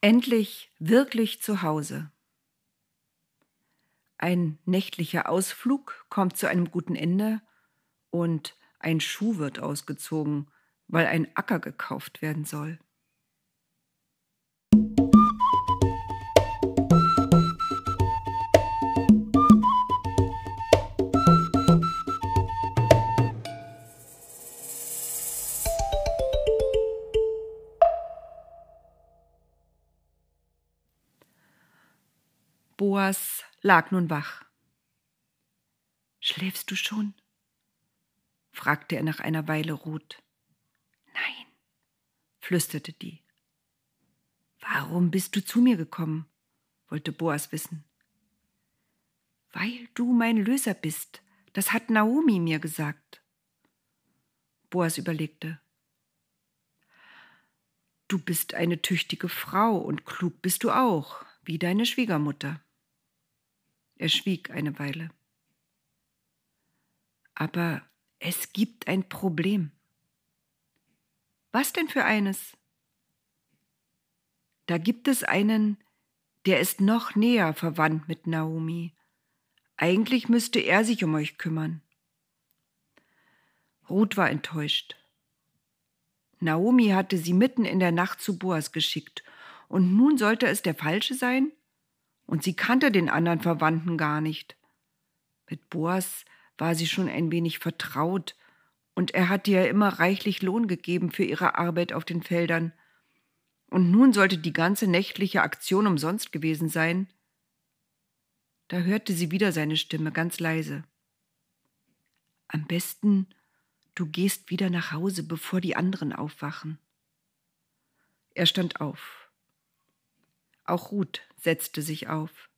Endlich wirklich zu Hause. Ein nächtlicher Ausflug kommt zu einem guten Ende und ein Schuh wird ausgezogen, weil ein Acker gekauft werden soll. Boas lag nun wach. Schläfst du schon? fragte er nach einer Weile Ruth. Nein, flüsterte die. Warum bist du zu mir gekommen? wollte Boas wissen. Weil du mein Löser bist, das hat Naomi mir gesagt. Boas überlegte. Du bist eine tüchtige Frau und klug bist du auch, wie deine Schwiegermutter. Er schwieg eine Weile. Aber es gibt ein Problem. Was denn für eines? Da gibt es einen, der ist noch näher verwandt mit Naomi. Eigentlich müsste er sich um euch kümmern. Ruth war enttäuscht. Naomi hatte sie mitten in der Nacht zu Boas geschickt, und nun sollte es der Falsche sein? Und sie kannte den anderen Verwandten gar nicht. Mit Boas war sie schon ein wenig vertraut, und er hatte ihr immer reichlich Lohn gegeben für ihre Arbeit auf den Feldern. Und nun sollte die ganze nächtliche Aktion umsonst gewesen sein. Da hörte sie wieder seine Stimme ganz leise. Am besten, du gehst wieder nach Hause, bevor die anderen aufwachen. Er stand auf. Auch Ruth setzte sich auf.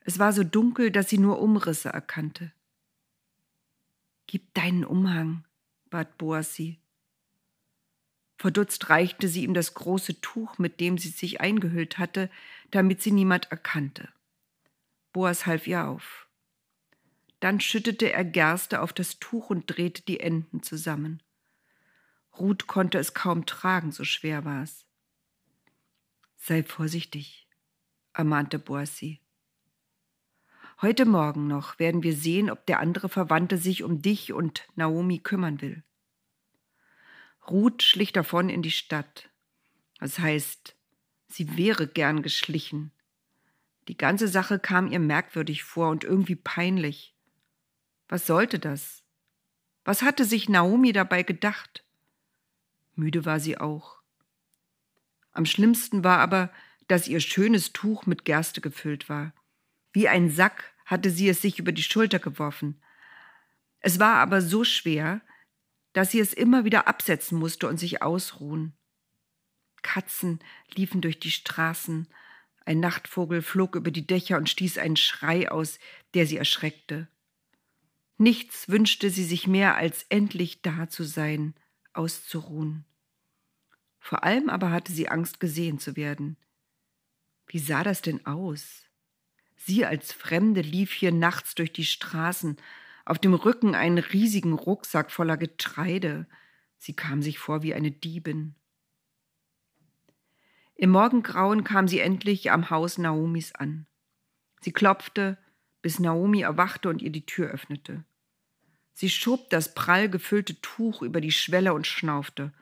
Es war so dunkel, dass sie nur Umrisse erkannte. Gib deinen Umhang, bat Boas sie. Verdutzt reichte sie ihm das große Tuch, mit dem sie sich eingehüllt hatte, damit sie niemand erkannte. Boas half ihr auf. Dann schüttete er Gerste auf das Tuch und drehte die Enden zusammen. Ruth konnte es kaum tragen, so schwer war es. Sei vorsichtig, ermahnte Boissy. Heute Morgen noch werden wir sehen, ob der andere Verwandte sich um dich und Naomi kümmern will. Ruth schlich davon in die Stadt. Das heißt, sie wäre gern geschlichen. Die ganze Sache kam ihr merkwürdig vor und irgendwie peinlich. Was sollte das? Was hatte sich Naomi dabei gedacht? Müde war sie auch. Am schlimmsten war aber, dass ihr schönes Tuch mit Gerste gefüllt war. Wie ein Sack hatte sie es sich über die Schulter geworfen. Es war aber so schwer, dass sie es immer wieder absetzen musste und sich ausruhen. Katzen liefen durch die Straßen, ein Nachtvogel flog über die Dächer und stieß einen Schrei aus, der sie erschreckte. Nichts wünschte sie sich mehr, als endlich da zu sein, auszuruhen. Vor allem aber hatte sie Angst, gesehen zu werden. Wie sah das denn aus? Sie als Fremde lief hier nachts durch die Straßen, auf dem Rücken einen riesigen Rucksack voller Getreide. Sie kam sich vor wie eine Diebin. Im Morgengrauen kam sie endlich am Haus Naomis an. Sie klopfte, bis Naomi erwachte und ihr die Tür öffnete. Sie schob das prall gefüllte Tuch über die Schwelle und schnaufte.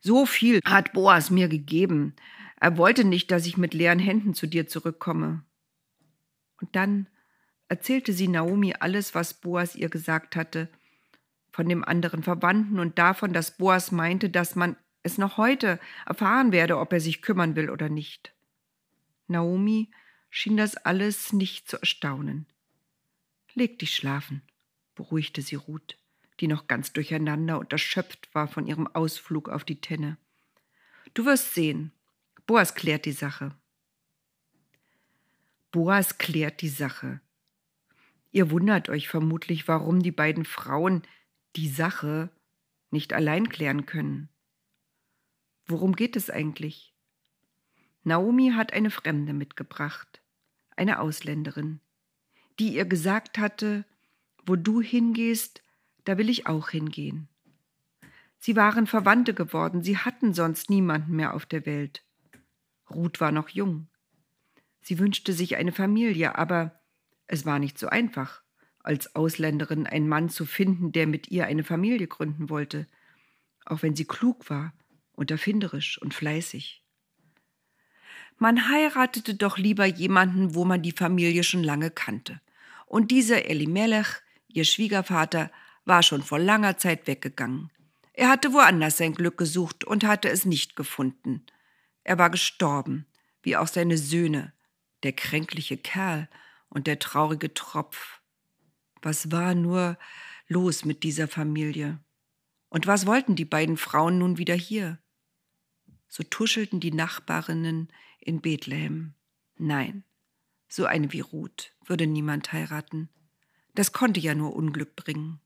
So viel hat Boas mir gegeben. Er wollte nicht, dass ich mit leeren Händen zu dir zurückkomme. Und dann erzählte sie Naomi alles, was Boas ihr gesagt hatte, von dem anderen Verwandten und davon, dass Boas meinte, dass man es noch heute erfahren werde, ob er sich kümmern will oder nicht. Naomi schien das alles nicht zu erstaunen. Leg dich schlafen, beruhigte sie Ruth die noch ganz durcheinander und erschöpft war von ihrem Ausflug auf die Tenne. Du wirst sehen. Boas klärt die Sache. Boas klärt die Sache. Ihr wundert euch vermutlich, warum die beiden Frauen die Sache nicht allein klären können. Worum geht es eigentlich? Naomi hat eine Fremde mitgebracht, eine Ausländerin, die ihr gesagt hatte, wo du hingehst, da will ich auch hingehen. Sie waren Verwandte geworden, sie hatten sonst niemanden mehr auf der Welt. Ruth war noch jung. Sie wünschte sich eine Familie, aber es war nicht so einfach, als Ausländerin einen Mann zu finden, der mit ihr eine Familie gründen wollte, auch wenn sie klug war und erfinderisch und fleißig. Man heiratete doch lieber jemanden, wo man die Familie schon lange kannte. Und dieser Elimelech, ihr Schwiegervater, war schon vor langer Zeit weggegangen. Er hatte woanders sein Glück gesucht und hatte es nicht gefunden. Er war gestorben, wie auch seine Söhne, der kränkliche Kerl und der traurige Tropf. Was war nur los mit dieser Familie? Und was wollten die beiden Frauen nun wieder hier? So tuschelten die Nachbarinnen in Bethlehem. Nein, so eine wie Ruth würde niemand heiraten. Das konnte ja nur Unglück bringen.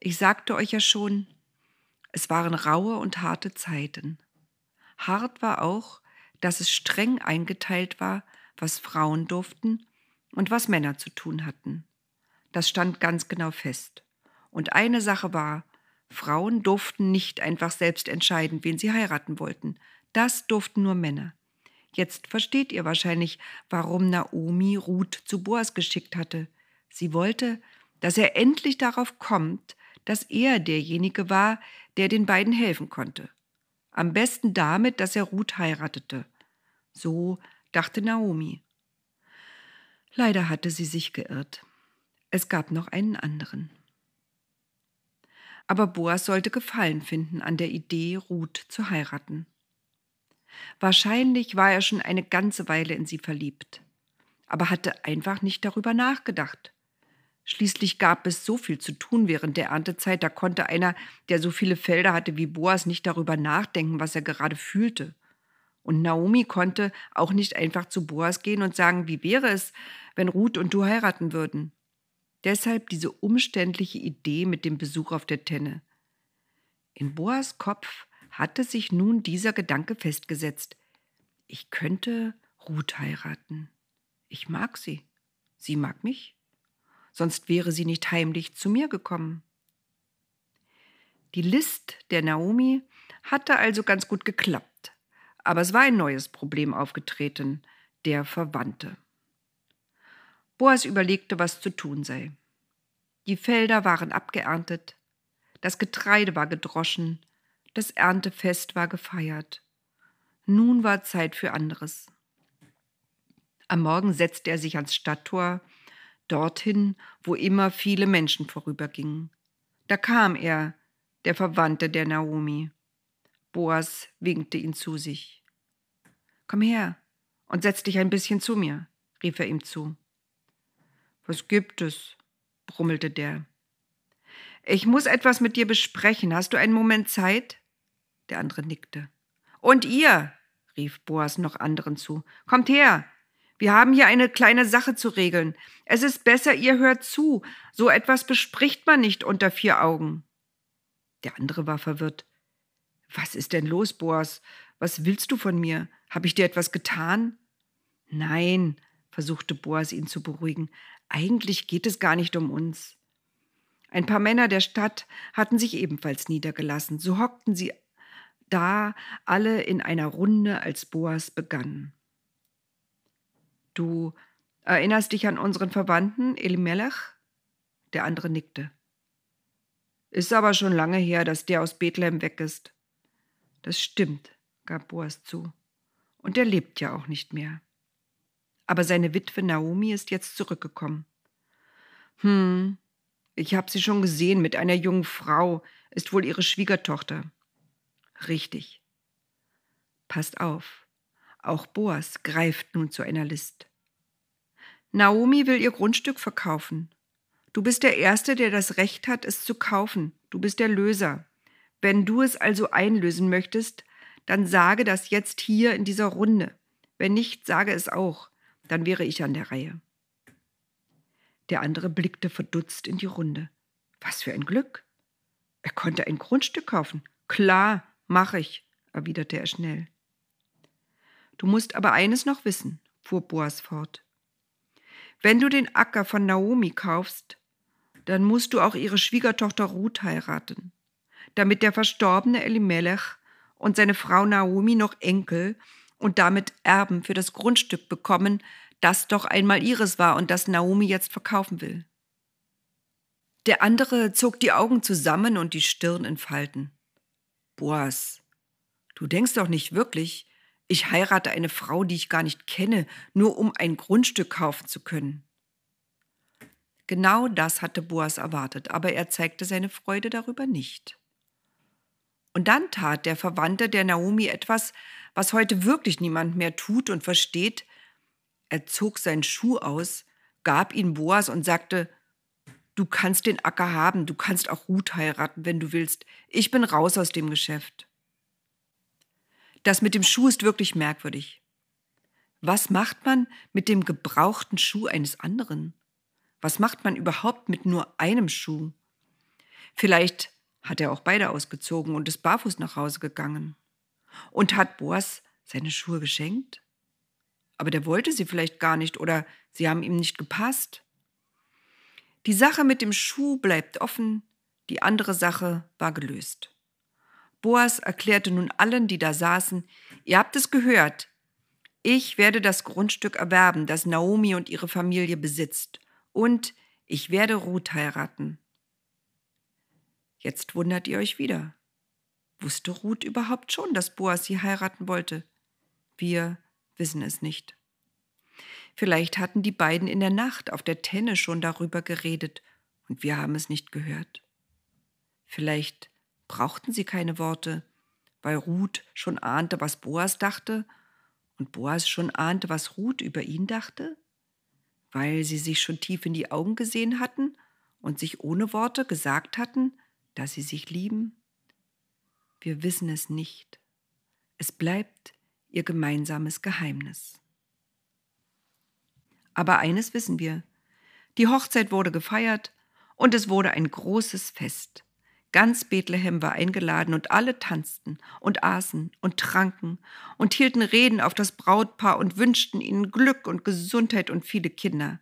Ich sagte euch ja schon, es waren raue und harte Zeiten. Hart war auch, dass es streng eingeteilt war, was Frauen durften und was Männer zu tun hatten. Das stand ganz genau fest. Und eine Sache war, Frauen durften nicht einfach selbst entscheiden, wen sie heiraten wollten. Das durften nur Männer. Jetzt versteht ihr wahrscheinlich, warum Naomi Ruth zu Boas geschickt hatte. Sie wollte, dass er endlich darauf kommt, dass er derjenige war, der den beiden helfen konnte. Am besten damit, dass er Ruth heiratete. So dachte Naomi. Leider hatte sie sich geirrt. Es gab noch einen anderen. Aber Boas sollte Gefallen finden an der Idee, Ruth zu heiraten. Wahrscheinlich war er schon eine ganze Weile in sie verliebt, aber hatte einfach nicht darüber nachgedacht. Schließlich gab es so viel zu tun während der Erntezeit, da konnte einer, der so viele Felder hatte wie Boas, nicht darüber nachdenken, was er gerade fühlte. Und Naomi konnte auch nicht einfach zu Boas gehen und sagen, wie wäre es, wenn Ruth und du heiraten würden. Deshalb diese umständliche Idee mit dem Besuch auf der Tenne. In Boas Kopf hatte sich nun dieser Gedanke festgesetzt. Ich könnte Ruth heiraten. Ich mag sie. Sie mag mich. Sonst wäre sie nicht heimlich zu mir gekommen. Die List der Naomi hatte also ganz gut geklappt. Aber es war ein neues Problem aufgetreten, der Verwandte. Boas überlegte, was zu tun sei. Die Felder waren abgeerntet, das Getreide war gedroschen, das Erntefest war gefeiert. Nun war Zeit für anderes. Am Morgen setzte er sich ans Stadttor, dorthin, wo immer viele Menschen vorübergingen. Da kam er, der Verwandte der Naomi. Boas winkte ihn zu sich. Komm her und setz dich ein bisschen zu mir, rief er ihm zu. Was gibt es? brummelte der. Ich muss etwas mit dir besprechen. Hast du einen Moment Zeit? Der andere nickte. Und ihr, rief Boas noch anderen zu, kommt her. Wir haben hier eine kleine Sache zu regeln. Es ist besser, ihr hört zu. So etwas bespricht man nicht unter vier Augen. Der andere war verwirrt. Was ist denn los, Boas? Was willst du von mir? Habe ich dir etwas getan? Nein, versuchte Boas ihn zu beruhigen. Eigentlich geht es gar nicht um uns. Ein paar Männer der Stadt hatten sich ebenfalls niedergelassen. So hockten sie da alle in einer Runde, als Boas begann. Du erinnerst dich an unseren Verwandten Elimelech? Der andere nickte. Ist aber schon lange her, dass der aus Bethlehem weg ist. Das stimmt, gab Boas zu. Und er lebt ja auch nicht mehr. Aber seine Witwe Naomi ist jetzt zurückgekommen. Hm, ich habe sie schon gesehen mit einer jungen Frau, ist wohl ihre Schwiegertochter. Richtig. Passt auf, auch Boas greift nun zu einer List. Naomi will ihr Grundstück verkaufen. Du bist der Erste, der das Recht hat, es zu kaufen. Du bist der Löser. Wenn du es also einlösen möchtest, dann sage das jetzt hier in dieser Runde. Wenn nicht, sage es auch. Dann wäre ich an der Reihe. Der andere blickte verdutzt in die Runde. Was für ein Glück. Er konnte ein Grundstück kaufen. Klar, mach ich, erwiderte er schnell. Du musst aber eines noch wissen, fuhr Boas fort. Wenn du den Acker von Naomi kaufst, dann musst du auch ihre Schwiegertochter Ruth heiraten, damit der verstorbene Elimelech und seine Frau Naomi noch Enkel und damit Erben für das Grundstück bekommen, das doch einmal ihres war und das Naomi jetzt verkaufen will. Der andere zog die Augen zusammen und die Stirn in Falten. Boas, du denkst doch nicht wirklich, ich heirate eine Frau, die ich gar nicht kenne, nur um ein Grundstück kaufen zu können. Genau das hatte Boas erwartet, aber er zeigte seine Freude darüber nicht. Und dann tat der Verwandte der Naomi etwas, was heute wirklich niemand mehr tut und versteht. Er zog seinen Schuh aus, gab ihn Boas und sagte, Du kannst den Acker haben, du kannst auch Ruth heiraten, wenn du willst. Ich bin raus aus dem Geschäft. Das mit dem Schuh ist wirklich merkwürdig. Was macht man mit dem gebrauchten Schuh eines anderen? Was macht man überhaupt mit nur einem Schuh? Vielleicht hat er auch beide ausgezogen und ist barfuß nach Hause gegangen. Und hat Boas seine Schuhe geschenkt? Aber der wollte sie vielleicht gar nicht oder sie haben ihm nicht gepasst. Die Sache mit dem Schuh bleibt offen, die andere Sache war gelöst. Boas erklärte nun allen, die da saßen, ihr habt es gehört, ich werde das Grundstück erwerben, das Naomi und ihre Familie besitzt, und ich werde Ruth heiraten. Jetzt wundert ihr euch wieder. Wusste Ruth überhaupt schon, dass Boas sie heiraten wollte? Wir wissen es nicht. Vielleicht hatten die beiden in der Nacht auf der Tenne schon darüber geredet und wir haben es nicht gehört. Vielleicht brauchten sie keine Worte, weil Ruth schon ahnte, was Boas dachte und Boas schon ahnte, was Ruth über ihn dachte? weil sie sich schon tief in die Augen gesehen hatten und sich ohne Worte gesagt hatten, dass sie sich lieben? Wir wissen es nicht. Es bleibt ihr gemeinsames Geheimnis. Aber eines wissen wir. Die Hochzeit wurde gefeiert und es wurde ein großes Fest. Ganz Bethlehem war eingeladen und alle tanzten und aßen und tranken und hielten Reden auf das Brautpaar und wünschten ihnen Glück und Gesundheit und viele Kinder.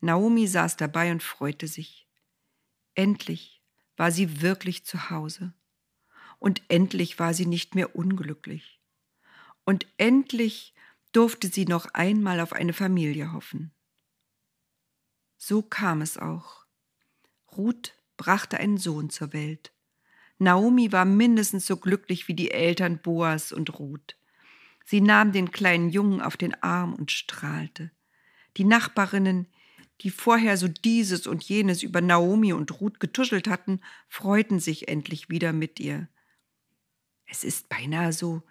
Naomi saß dabei und freute sich. Endlich war sie wirklich zu Hause. Und endlich war sie nicht mehr unglücklich. Und endlich durfte sie noch einmal auf eine Familie hoffen. So kam es auch. Ruth brachte einen Sohn zur Welt. Naomi war mindestens so glücklich wie die Eltern Boas und Ruth. Sie nahm den kleinen Jungen auf den Arm und strahlte. Die Nachbarinnen, die vorher so dieses und jenes über Naomi und Ruth getuschelt hatten, freuten sich endlich wieder mit ihr. Es ist beinahe so,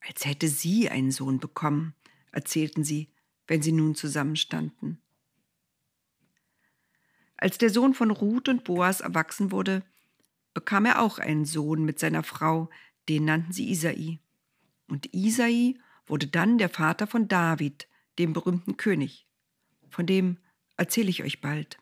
als hätte sie einen Sohn bekommen, erzählten sie, wenn sie nun zusammenstanden. Als der Sohn von Ruth und Boas erwachsen wurde, bekam er auch einen Sohn mit seiner Frau, den nannten sie Isai. Und Isai wurde dann der Vater von David, dem berühmten König. Von dem erzähle ich euch bald.